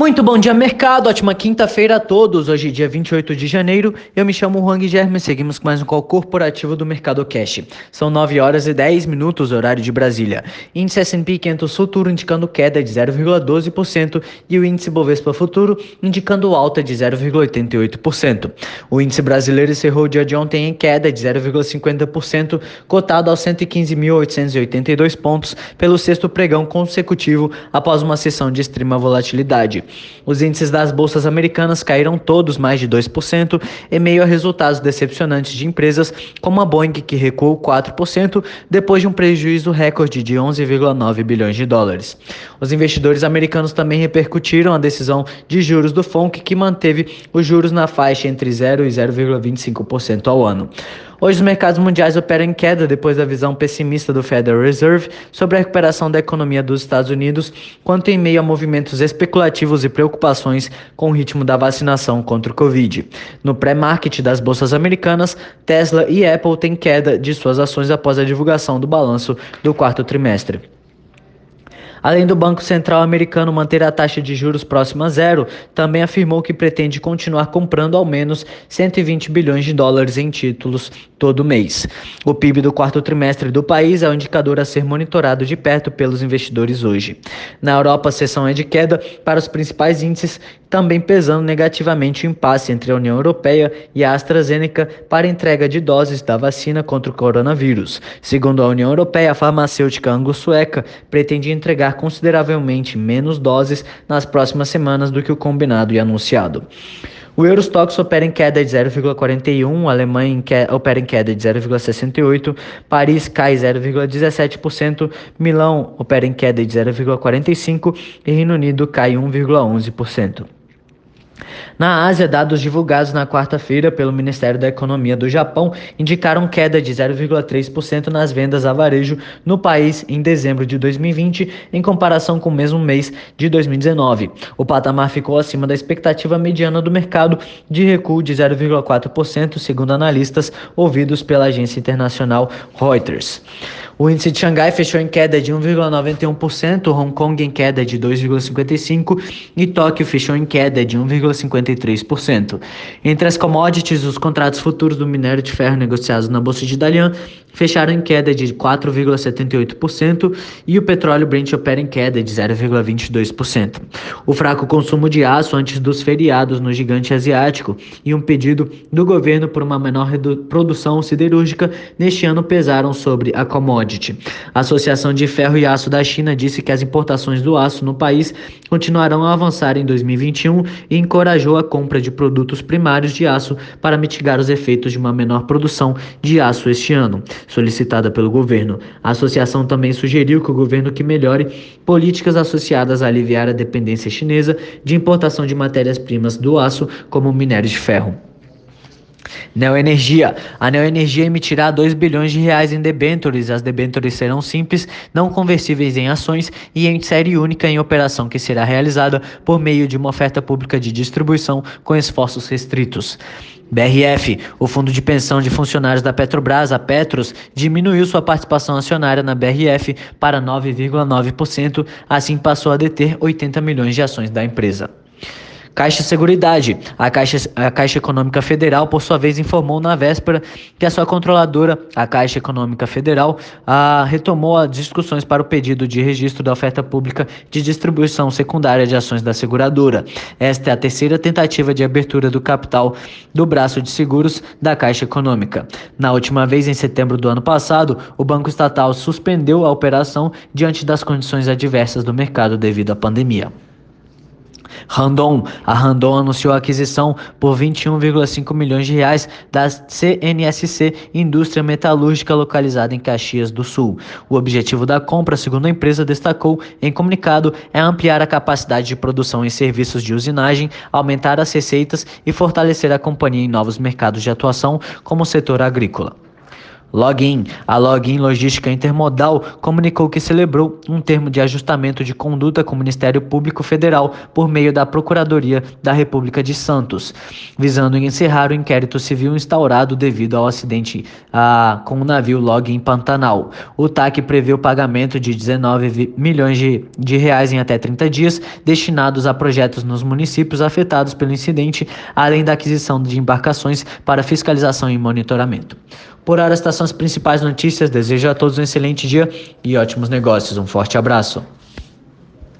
Muito bom dia, mercado. Ótima quinta-feira a todos. Hoje, dia 28 de janeiro. Eu me chamo Juan Guilherme e seguimos com mais um call corporativo do Mercado Cash. São 9 horas e 10 minutos, horário de Brasília. Índice S&P 500 Futuro indicando queda de 0,12% e o índice Bovespa Futuro indicando alta de 0,88%. O índice brasileiro encerrou o dia de ontem em queda de 0,50%, cotado aos 115.882 pontos pelo sexto pregão consecutivo após uma sessão de extrema volatilidade. Os índices das bolsas americanas caíram todos mais de 2% em meio a resultados decepcionantes de empresas como a Boeing, que recuou 4% depois de um prejuízo recorde de 11,9 bilhões de dólares. Os investidores americanos também repercutiram a decisão de juros do FONC, que manteve os juros na faixa entre 0 e 0,25% ao ano. Hoje os mercados mundiais operam em queda depois da visão pessimista do Federal Reserve sobre a recuperação da economia dos Estados Unidos, quanto em meio a movimentos especulativos e preocupações com o ritmo da vacinação contra o Covid. No pré-market das bolsas americanas, Tesla e Apple têm queda de suas ações após a divulgação do balanço do quarto trimestre. Além do Banco Central americano manter a taxa de juros próxima a zero, também afirmou que pretende continuar comprando ao menos 120 bilhões de dólares em títulos todo mês. O PIB do quarto trimestre do país é o indicador a ser monitorado de perto pelos investidores hoje. Na Europa, a sessão é de queda para os principais índices, também pesando negativamente o impasse entre a União Europeia e a AstraZeneca para entrega de doses da vacina contra o coronavírus. Segundo a União Europeia, a farmacêutica anglo-sueca pretende entregar consideravelmente menos doses nas próximas semanas do que o combinado e anunciado. O Eurostox opera em queda de 0,41, a Alemanha opera em queda de 0,68, Paris cai 0,17%, Milão opera em queda de 0,45% e Reino Unido cai 1,11%. Na Ásia, dados divulgados na quarta-feira pelo Ministério da Economia do Japão indicaram queda de 0,3% nas vendas a varejo no país em dezembro de 2020, em comparação com o mesmo mês de 2019. O patamar ficou acima da expectativa mediana do mercado de recuo de 0,4%, segundo analistas ouvidos pela agência internacional Reuters. O índice de Xangai fechou em queda de 1,91%, Hong Kong em queda de 2,55% e Tóquio fechou em queda de 1,53%. Entre as commodities, os contratos futuros do minério de ferro negociados na Bolsa de Dalian fecharam em queda de 4,78% e o petróleo Brent opera em queda de 0,22%. O fraco consumo de aço antes dos feriados no gigante asiático e um pedido do governo por uma menor produção siderúrgica neste ano pesaram sobre a commodity. A Associação de Ferro e Aço da China disse que as importações do aço no país continuarão a avançar em 2021 e encorajou a compra de produtos primários de aço para mitigar os efeitos de uma menor produção de aço este ano solicitada pelo governo. A associação também sugeriu que o governo que melhore políticas associadas a aliviar a dependência chinesa de importação de matérias-primas do aço, como minério de ferro. Neoenergia. A Neoenergia emitirá 2 bilhões de reais em debêntures. As debêntures serão simples, não conversíveis em ações e em série única em operação que será realizada por meio de uma oferta pública de distribuição com esforços restritos. BRF, o fundo de pensão de funcionários da Petrobras, a Petros, diminuiu sua participação acionária na BRF para 9,9%, assim passou a deter 80 milhões de ações da empresa. Caixa Seguridade. A Caixa, a Caixa Econômica Federal, por sua vez, informou na véspera que a sua controladora, a Caixa Econômica Federal, a, retomou as discussões para o pedido de registro da oferta pública de distribuição secundária de ações da seguradora. Esta é a terceira tentativa de abertura do capital do braço de seguros da Caixa Econômica. Na última vez, em setembro do ano passado, o Banco Estatal suspendeu a operação diante das condições adversas do mercado devido à pandemia. Randon. A Randon anunciou a aquisição por 21,5 milhões de reais da CNSC Indústria Metalúrgica localizada em Caxias do Sul. O objetivo da compra, segundo a empresa destacou em comunicado, é ampliar a capacidade de produção em serviços de usinagem, aumentar as receitas e fortalecer a companhia em novos mercados de atuação, como o setor agrícola. Login. A Login Logística Intermodal comunicou que celebrou um termo de ajustamento de conduta com o Ministério Público Federal por meio da Procuradoria da República de Santos, visando encerrar o inquérito civil instaurado devido ao acidente ah, com o navio Login Pantanal. O TAC prevê o pagamento de 19 milhões de, de reais em até 30 dias, destinados a projetos nos municípios afetados pelo incidente, além da aquisição de embarcações para fiscalização e monitoramento. Por hora, estas são as principais notícias. Desejo a todos um excelente dia e ótimos negócios. Um forte abraço.